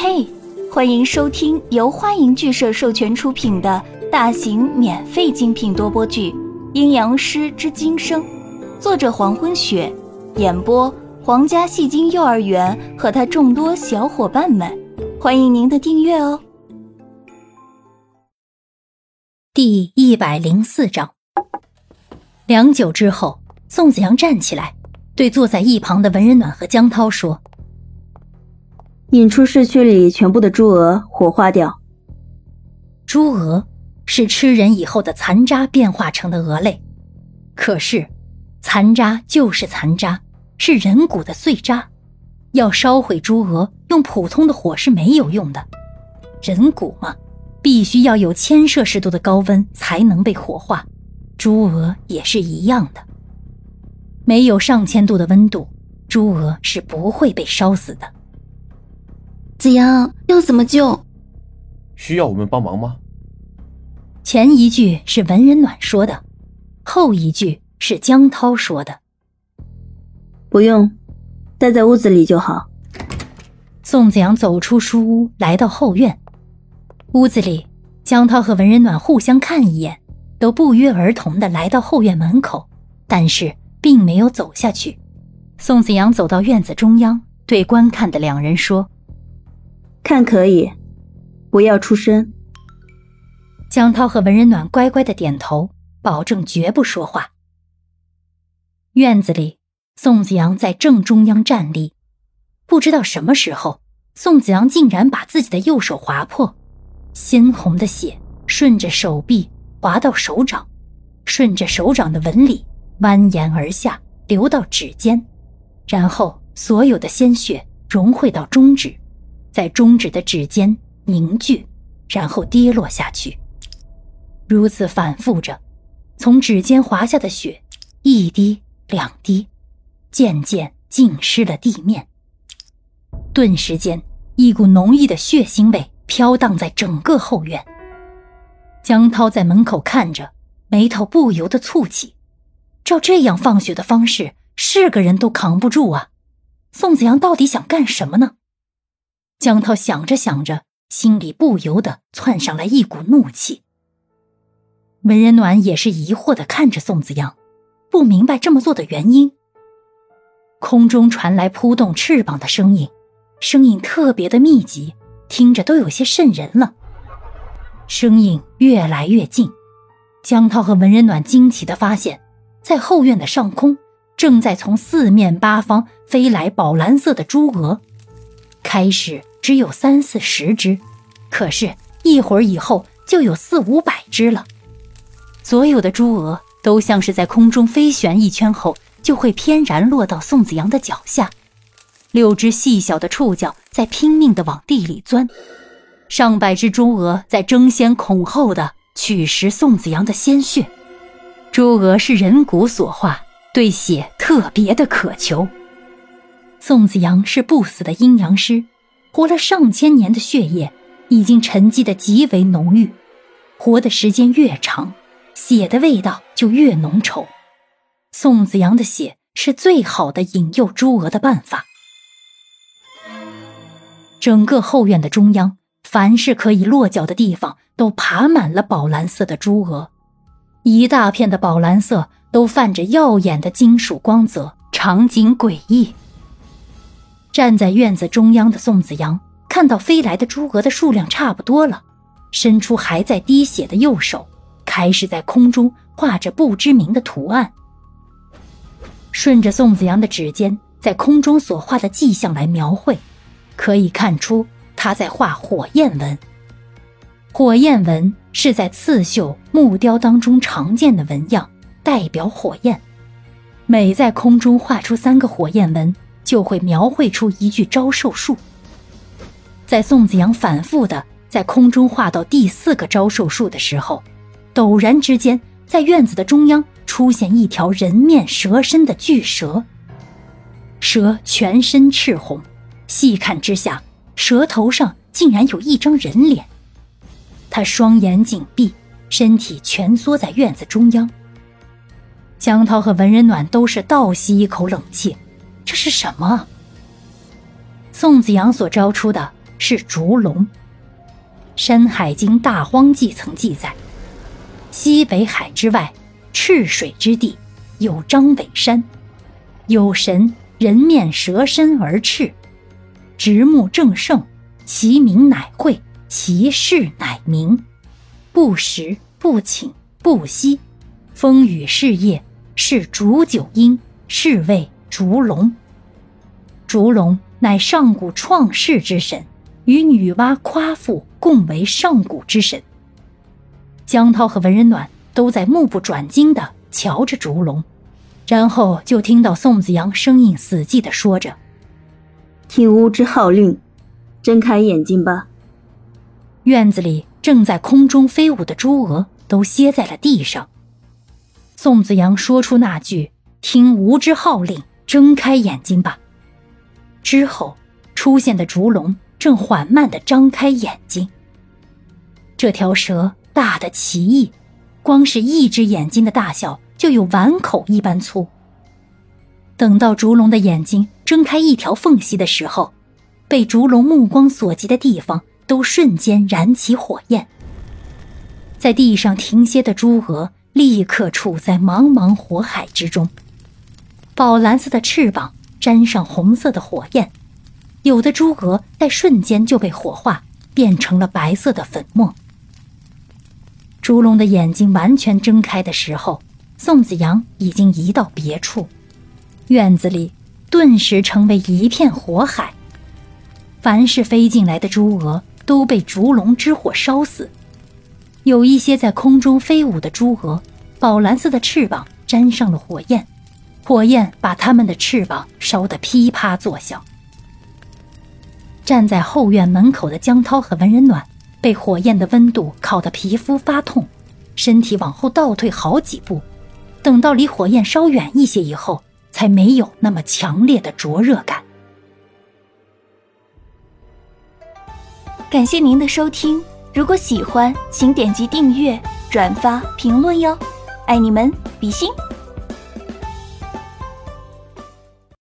嘿，欢迎收听由欢迎剧社授权出品的大型免费精品多播剧《阴阳师之今生》，作者黄昏雪，演播皇家戏精幼儿园和他众多小伙伴们，欢迎您的订阅哦。第一百零四章。良久之后，宋子阳站起来，对坐在一旁的文人暖和江涛说。引出市区里全部的猪鹅，火化掉。猪鹅是吃人以后的残渣变化成的鹅类，可是残渣就是残渣，是人骨的碎渣。要烧毁猪鹅，用普通的火是没有用的。人骨嘛，必须要有千摄氏度的高温才能被火化。猪鹅也是一样的，没有上千度的温度，猪鹅是不会被烧死的。子阳要怎么救？需要我们帮忙吗？前一句是文人暖说的，后一句是江涛说的。不用，待在屋子里就好。宋子阳走出书屋，来到后院。屋子里，江涛和文人暖互相看一眼，都不约而同的来到后院门口，但是并没有走下去。宋子阳走到院子中央，对观看的两人说。看可以，不要出声。江涛和文人暖乖乖的点头，保证绝不说话。院子里，宋子阳在正中央站立。不知道什么时候，宋子阳竟然把自己的右手划破，鲜红的血顺着手臂滑到手掌，顺着手掌的纹理蜿蜒而下，流到指尖，然后所有的鲜血融汇到中指。在中指的指尖凝聚，然后跌落下去。如此反复着，从指尖滑下的血，一滴两滴，渐渐浸湿了地面。顿时间，一股浓郁的血腥味飘荡在整个后院。江涛在门口看着，眉头不由得蹙起。照这样放血的方式，是个人都扛不住啊！宋子阳到底想干什么呢？江涛想着想着，心里不由得窜上来一股怒气。文人暖也是疑惑的看着宋子阳，不明白这么做的原因。空中传来扑动翅膀的声音，声音特别的密集，听着都有些瘆人了。声音越来越近，江涛和文人暖惊奇的发现，在后院的上空，正在从四面八方飞来宝蓝色的猪鹅。开始。只有三四十只，可是，一会儿以后就有四五百只了。所有的猪鹅都像是在空中飞旋一圈后，就会翩然落到宋子阳的脚下。六只细小的触角在拼命地往地里钻，上百只猪鹅在争先恐后的取食宋子阳的鲜血。猪鹅是人骨所化，对血特别的渴求。宋子阳是不死的阴阳师。活了上千年的血液已经沉积的极为浓郁，活的时间越长，血的味道就越浓稠。宋子阳的血是最好的引诱猪鹅的办法。整个后院的中央，凡是可以落脚的地方，都爬满了宝蓝色的猪鹅，一大片的宝蓝色都泛着耀眼的金属光泽，场景诡异。站在院子中央的宋子阳看到飞来的猪鹅的数量差不多了，伸出还在滴血的右手，开始在空中画着不知名的图案。顺着宋子阳的指尖在空中所画的迹象来描绘，可以看出他在画火焰纹。火焰纹是在刺绣木雕当中常见的纹样，代表火焰。每在空中画出三个火焰纹。就会描绘出一句招寿术。在宋子阳反复的在空中画到第四个招寿术的时候，陡然之间，在院子的中央出现一条人面蛇身的巨蛇。蛇全身赤红，细看之下，蛇头上竟然有一张人脸。他双眼紧闭，身体蜷缩在院子中央。江涛和文人暖都是倒吸一口冷气。这是什么？宋子阳所招出的是烛龙。《山海经·大荒记》曾记载，西北海之外，赤水之地，有张尾山，有神人面蛇身而赤，直目正盛，其名乃会，其事乃明。不食不寝不息，风雨事业是煮酒因，是谓烛龙。烛龙乃上古创世之神，与女娲、夸父共为上古之神。江涛和文人暖都在目不转睛地瞧着烛龙，然后就听到宋子阳声音死寂地说着：“听巫之号令，睁开眼睛吧。”院子里正在空中飞舞的朱鹅都歇在了地上。宋子阳说出那句：“听吾之号令，睁开眼睛吧。”之后出现的烛龙正缓慢的张开眼睛。这条蛇大的奇异，光是一只眼睛的大小就有碗口一般粗。等到烛龙的眼睛睁开一条缝隙的时候，被烛龙目光所及的地方。都瞬间燃起火焰，在地上停歇的朱鹅立刻处在茫茫火海之中。宝蓝色的翅膀沾上红色的火焰，有的朱鹅在瞬间就被火化，变成了白色的粉末。烛龙的眼睛完全睁开的时候，宋子阳已经移到别处，院子里顿时成为一片火海。凡是飞进来的朱鹅。都被烛龙之火烧死，有一些在空中飞舞的朱鹅，宝蓝色的翅膀沾上了火焰，火焰把它们的翅膀烧得噼啪作响。站在后院门口的江涛和文人暖，被火焰的温度烤得皮肤发痛，身体往后倒退好几步，等到离火焰稍远一些以后，才没有那么强烈的灼热感。感谢您的收听，如果喜欢，请点击订阅、转发、评论哟，爱你们，比心。